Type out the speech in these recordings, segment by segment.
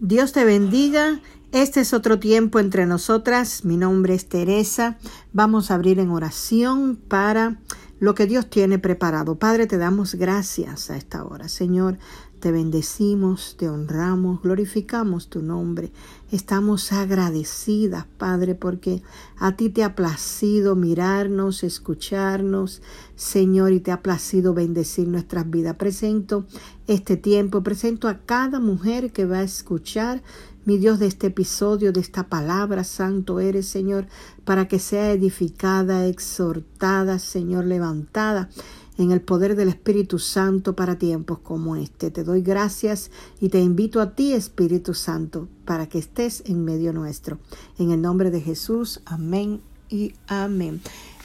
Dios te bendiga. Este es otro tiempo entre nosotras. Mi nombre es Teresa. Vamos a abrir en oración para lo que Dios tiene preparado. Padre, te damos gracias a esta hora. Señor, te bendecimos, te honramos, glorificamos tu nombre. Estamos agradecidas, Padre, porque a ti te ha placido mirarnos, escucharnos, Señor, y te ha placido bendecir nuestras vidas. Presento este tiempo, presento a cada mujer que va a escuchar, mi Dios, de este episodio, de esta palabra, Santo eres, Señor, para que sea edificada, exhortada, Señor, levantada en el poder del Espíritu Santo para tiempos como este. Te doy gracias y te invito a ti, Espíritu Santo, para que estés en medio nuestro. En el nombre de Jesús, amén y amén.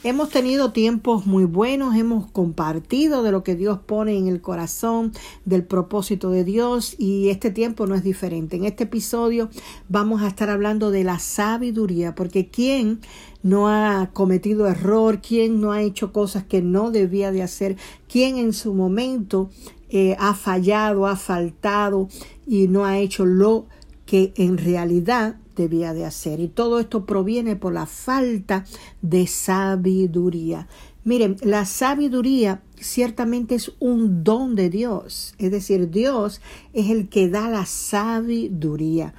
Hemos tenido tiempos muy buenos, hemos compartido de lo que Dios pone en el corazón, del propósito de Dios y este tiempo no es diferente. En este episodio vamos a estar hablando de la sabiduría, porque ¿quién no ha cometido error? ¿Quién no ha hecho cosas que no debía de hacer? ¿Quién en su momento eh, ha fallado, ha faltado y no ha hecho lo que en realidad debía de hacer. Y todo esto proviene por la falta de sabiduría. Miren, la sabiduría ciertamente es un don de Dios. Es decir, Dios es el que da la sabiduría.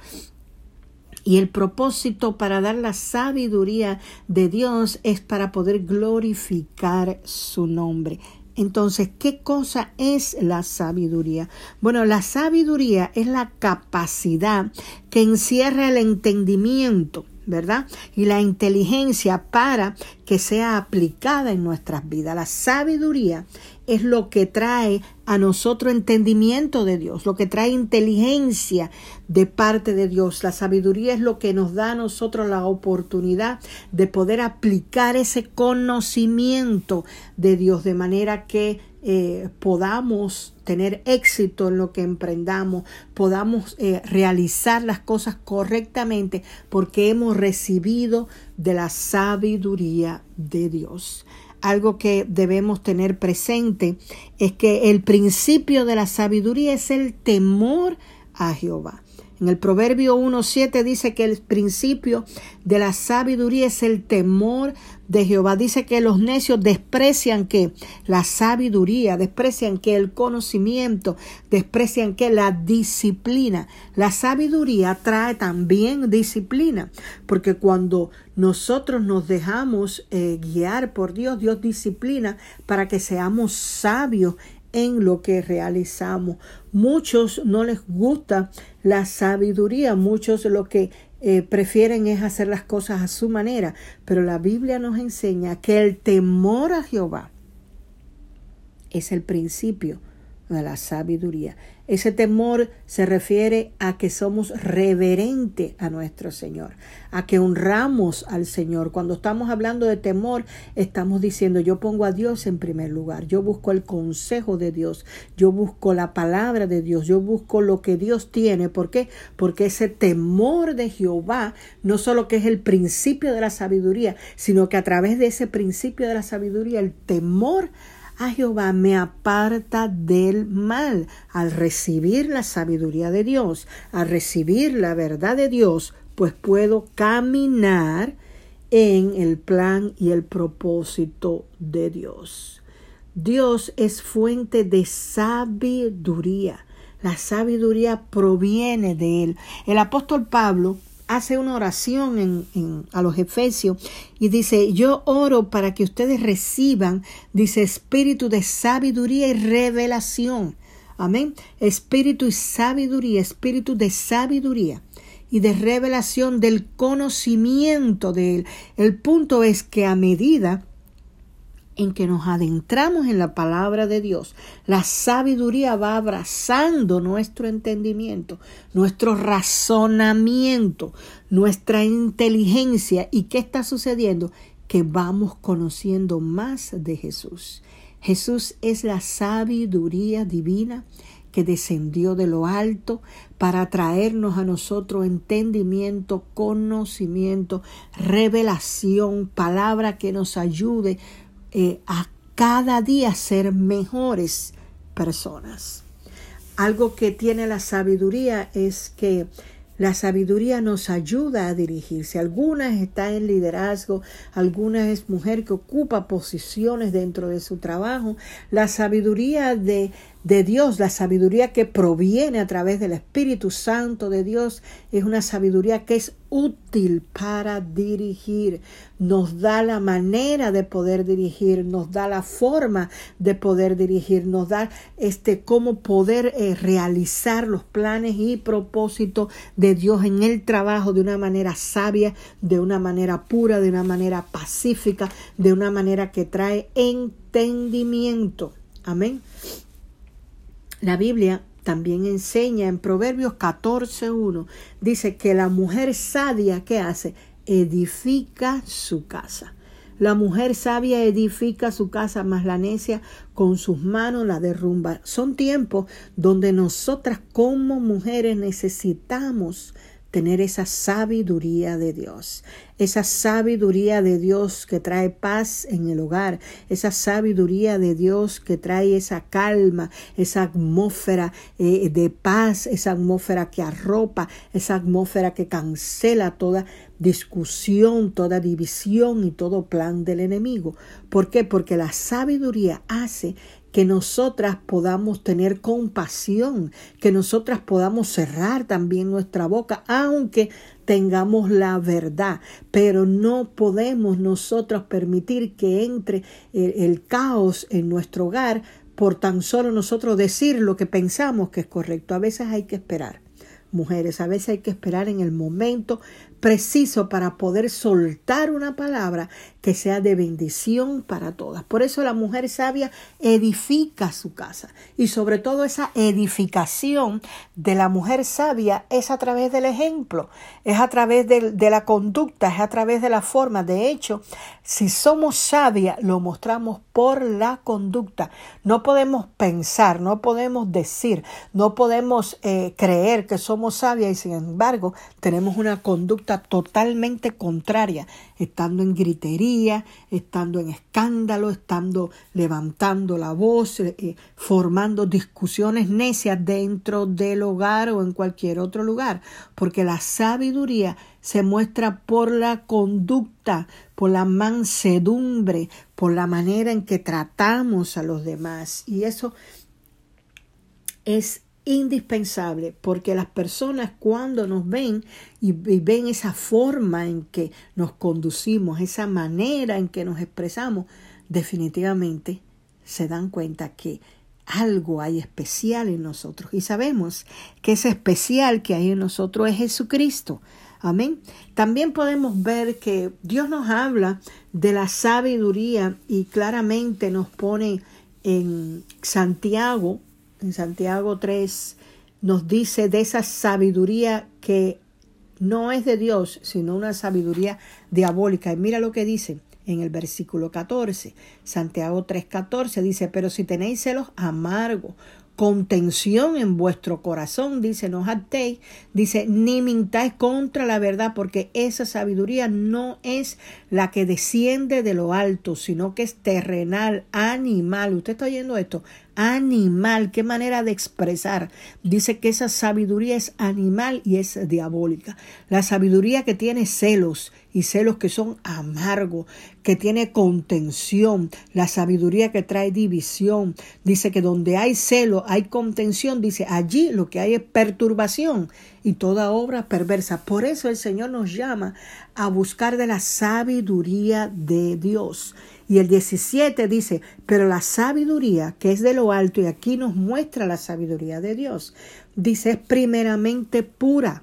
Y el propósito para dar la sabiduría de Dios es para poder glorificar su nombre. Entonces, ¿qué cosa es la sabiduría? Bueno, la sabiduría es la capacidad que encierra el entendimiento, ¿verdad? Y la inteligencia para que sea aplicada en nuestras vidas. La sabiduría es lo que trae a nosotros entendimiento de Dios, lo que trae inteligencia de parte de Dios. La sabiduría es lo que nos da a nosotros la oportunidad de poder aplicar ese conocimiento de Dios de manera que eh, podamos tener éxito en lo que emprendamos, podamos eh, realizar las cosas correctamente porque hemos recibido de la sabiduría de Dios algo que debemos tener presente es que el principio de la sabiduría es el temor a Jehová. En el Proverbio 1.7 dice que el principio de la sabiduría es el temor de Jehová. Dice que los necios desprecian que la sabiduría, desprecian que el conocimiento, desprecian que la disciplina. La sabiduría trae también disciplina, porque cuando nosotros nos dejamos eh, guiar por Dios, Dios disciplina para que seamos sabios en lo que realizamos. Muchos no les gusta la sabiduría, muchos lo que eh, prefieren es hacer las cosas a su manera, pero la Biblia nos enseña que el temor a Jehová es el principio de la sabiduría. Ese temor se refiere a que somos reverentes a nuestro Señor, a que honramos al Señor. Cuando estamos hablando de temor, estamos diciendo yo pongo a Dios en primer lugar, yo busco el consejo de Dios, yo busco la palabra de Dios, yo busco lo que Dios tiene. ¿Por qué? Porque ese temor de Jehová no solo que es el principio de la sabiduría, sino que a través de ese principio de la sabiduría, el temor a Jehová me aparta del mal. Al recibir la sabiduría de Dios, al recibir la verdad de Dios, pues puedo caminar en el plan y el propósito de Dios. Dios es fuente de sabiduría. La sabiduría proviene de Él. El apóstol Pablo hace una oración en, a los Efesios y dice, yo oro para que ustedes reciban, dice, espíritu de sabiduría y revelación. Amén. Espíritu y sabiduría, espíritu de sabiduría y de revelación del conocimiento de Él. El punto es que a medida en que nos adentramos en la palabra de Dios, la sabiduría va abrazando nuestro entendimiento, nuestro razonamiento, nuestra inteligencia. ¿Y qué está sucediendo? Que vamos conociendo más de Jesús. Jesús es la sabiduría divina que descendió de lo alto para traernos a nosotros entendimiento, conocimiento, revelación, palabra que nos ayude eh, a cada día ser mejores personas. algo que tiene la sabiduría es que la sabiduría nos ayuda a dirigirse. Algunas está en liderazgo, algunas es mujer que ocupa posiciones dentro de su trabajo. La sabiduría de de Dios, la sabiduría que proviene a través del Espíritu Santo de Dios, es una sabiduría que es útil para dirigir. Nos da la manera de poder dirigir, nos da la forma de poder dirigir, nos da este cómo poder eh, realizar los planes y propósitos de Dios en el trabajo de una manera sabia, de una manera pura, de una manera pacífica, de una manera que trae entendimiento. Amén. La Biblia también enseña en Proverbios 14.1, dice que la mujer sabia, ¿qué hace? Edifica su casa. La mujer sabia edifica su casa, más la necia con sus manos la derrumba. Son tiempos donde nosotras como mujeres necesitamos tener esa sabiduría de Dios, esa sabiduría de Dios que trae paz en el hogar, esa sabiduría de Dios que trae esa calma, esa atmósfera eh, de paz, esa atmósfera que arropa, esa atmósfera que cancela toda discusión, toda división y todo plan del enemigo. ¿Por qué? Porque la sabiduría hace que nosotras podamos tener compasión, que nosotras podamos cerrar también nuestra boca, aunque tengamos la verdad, pero no podemos nosotros permitir que entre el, caos en nuestro hogar por tan solo nosotros decir lo que pensamos que es correcto. A veces hay que esperar mujeres. A veces hay que esperar en el momento preciso para poder soltar una palabra que sea de bendición para todas. Por eso la mujer sabia edifica su casa y sobre todo esa edificación de la mujer sabia es a través del ejemplo, es a través de, la conducta, es a través de la forma. De hecho, si somos sabias, lo mostramos por la conducta. No podemos pensar, no podemos decir, no podemos eh, creer que somos sabias y sin embargo tenemos una conducta totalmente contraria, estando en gritería, estando en escándalo, estando levantando la voz, eh, eh, formando discusiones necias dentro del hogar o en cualquier otro lugar, porque la sabiduría se muestra por la conducta, por la mansedumbre, por la manera en que tratamos a los demás. Y eso es indispensable porque las personas cuando nos ven y, ven esa forma en que nos conducimos, esa manera en que nos expresamos, definitivamente se dan cuenta que algo hay especial en nosotros y sabemos que ese especial que hay en nosotros es Jesucristo. Amén. También podemos ver que Dios nos habla de la sabiduría y claramente nos pone en Santiago en Santiago 3 nos dice de esa sabiduría que no es de Dios, sino una sabiduría diabólica. Y mira lo que dice en el versículo 14. Santiago 3:14 dice, pero si tenéis celos amargos contención en vuestro corazón, dice, no jactéis, dice, ni mintáis contra la verdad, porque esa sabiduría no es la que desciende de lo alto, sino que es terrenal, animal. ¿Usted está oyendo esto? Animal, qué manera de expresar. Dice que esa sabiduría es animal y es diabólica. La sabiduría que tiene celos y celos que son amargos, que tiene contención, la sabiduría que trae división. Dice que donde hay celo, hay contención, dice allí lo que hay es perturbación y toda obra perversa. Por eso el Señor nos llama a buscar de la sabiduría de Dios. Y el 17 dice, pero la sabiduría que es de lo alto, y aquí nos muestra la sabiduría de Dios, dice, es primeramente pura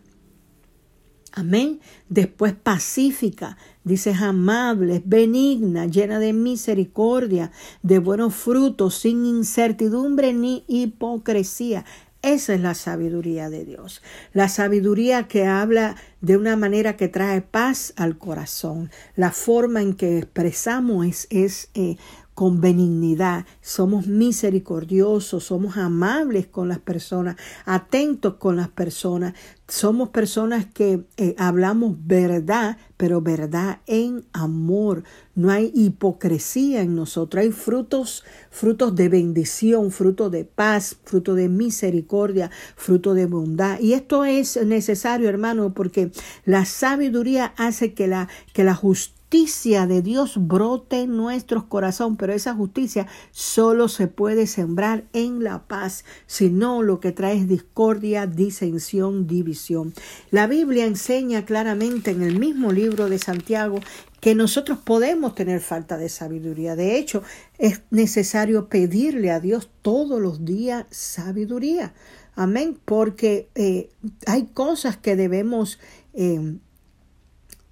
Amén. Después pacífica, dices amable, benigna, llena de misericordia, de buenos frutos, sin incertidumbre ni hipocresía. Esa es la sabiduría de Dios. La sabiduría que habla de una manera que trae paz al corazón. La forma en que expresamos es, eh, con benignidad, somos misericordiosos, somos amables con las personas, atentos con las personas, somos personas que eh, hablamos verdad, pero verdad en amor. No hay hipocresía en nosotros, hay frutos, frutos de bendición, fruto de paz, fruto de misericordia, fruto de bondad. Y esto es necesario, hermano, porque la sabiduría hace que la, que la justicia justicia de Dios brote en nuestros corazones, pero esa justicia solo se puede sembrar en la paz, si no lo que trae es discordia, disensión, división. La Biblia enseña claramente en el mismo libro de Santiago que nosotros podemos tener falta de sabiduría. De hecho, es necesario pedirle a Dios todos los días sabiduría. Amén, porque eh, hay cosas que debemos eh,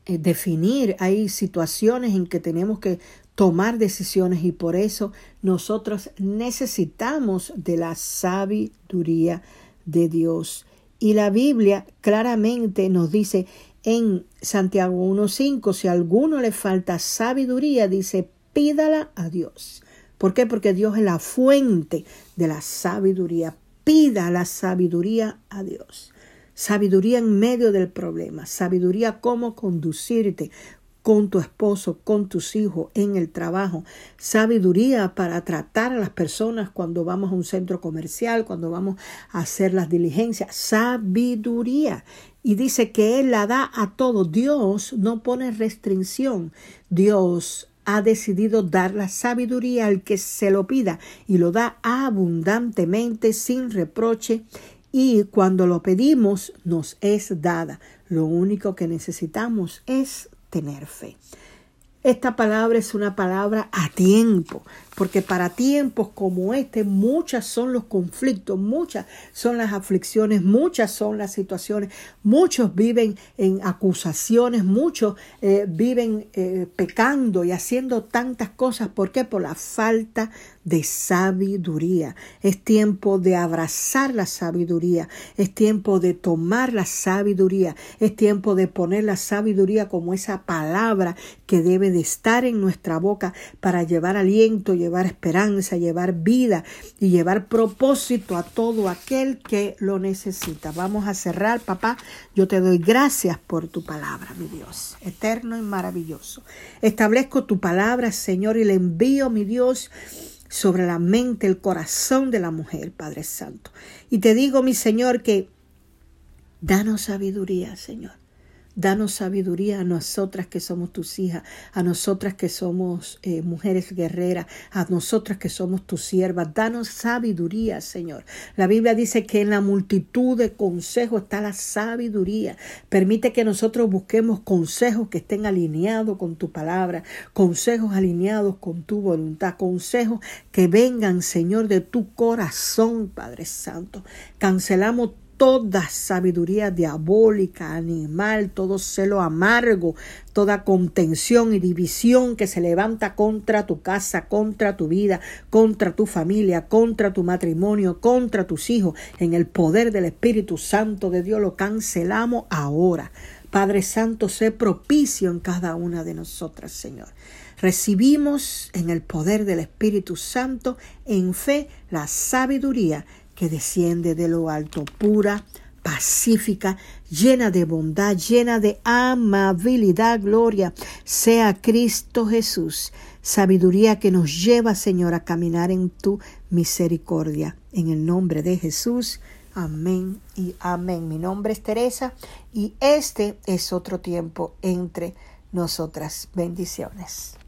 definir, hay situaciones en que tenemos que tomar decisiones y por eso nosotros necesitamos de la sabiduría de Dios. Y la Biblia claramente nos dice en Santiago 1.5, si a alguno le falta sabiduría, dice, pídala a Dios. ¿Por qué? Porque Dios es la fuente de la sabiduría. Pida la sabiduría a Dios sabiduría en medio del problema, sabiduría cómo conducirte con tu esposo, con tus hijos, en el trabajo, sabiduría para tratar a las personas cuando vamos a un centro comercial, cuando vamos a hacer las diligencias, sabiduría. Y dice que Él la da a todo. Dios no pone restricción. Dios ha decidido dar la sabiduría al que se lo pida y lo da abundantemente, sin reproche y cuando lo pedimos nos es dada. Lo único que necesitamos es tener fe. Esta palabra es una palabra a tiempo, porque para tiempos como este muchas son los conflictos, muchas son las aflicciones, muchas son las situaciones, muchos viven en acusaciones, muchos eh, viven eh, pecando y haciendo tantas cosas. ¿Por qué? Por la falta de sabiduría. Es tiempo de abrazar la sabiduría. Es tiempo de tomar la sabiduría. Es tiempo de poner la sabiduría como esa palabra que debe de estar en nuestra boca para llevar aliento, llevar esperanza, llevar vida y llevar propósito a todo aquel que lo necesita. Vamos a cerrar, papá. Yo te doy gracias por tu palabra, mi Dios, eterno y maravilloso. Establezco tu palabra, Señor, y le envío, mi Dios, sobre la mente, el corazón de la mujer, Padre Santo. Y te digo, mi Señor, que danos sabiduría, Señor. Danos sabiduría a nosotras que somos tus hijas, a nosotras que somos eh, mujeres guerreras, a nosotras que somos tus siervas. Danos sabiduría, Señor. La Biblia dice que en la multitud de consejos está la sabiduría. Permite que nosotros busquemos consejos que estén alineados con tu palabra, consejos alineados con tu voluntad, consejos que vengan, Señor, de tu corazón, Padre Santo. Cancelamos toda sabiduría diabólica, animal, todo celo amargo, toda contención y división que se levanta contra tu casa, contra tu vida, contra tu familia, contra tu matrimonio, contra tus hijos, en el poder del Espíritu Santo de Dios lo cancelamos ahora. Padre Santo, sé propicio en cada una de nosotras, Señor. Recibimos en el poder del Espíritu Santo, en fe, la sabiduría que desciende de lo alto, pura, pacífica, llena de bondad, llena de amabilidad, gloria, sea Cristo Jesús, sabiduría que nos lleva, Señor, a caminar en tu misericordia. En el nombre de Jesús, amén y amén. Mi nombre es Teresa y este es otro tiempo entre nosotras. Bendiciones.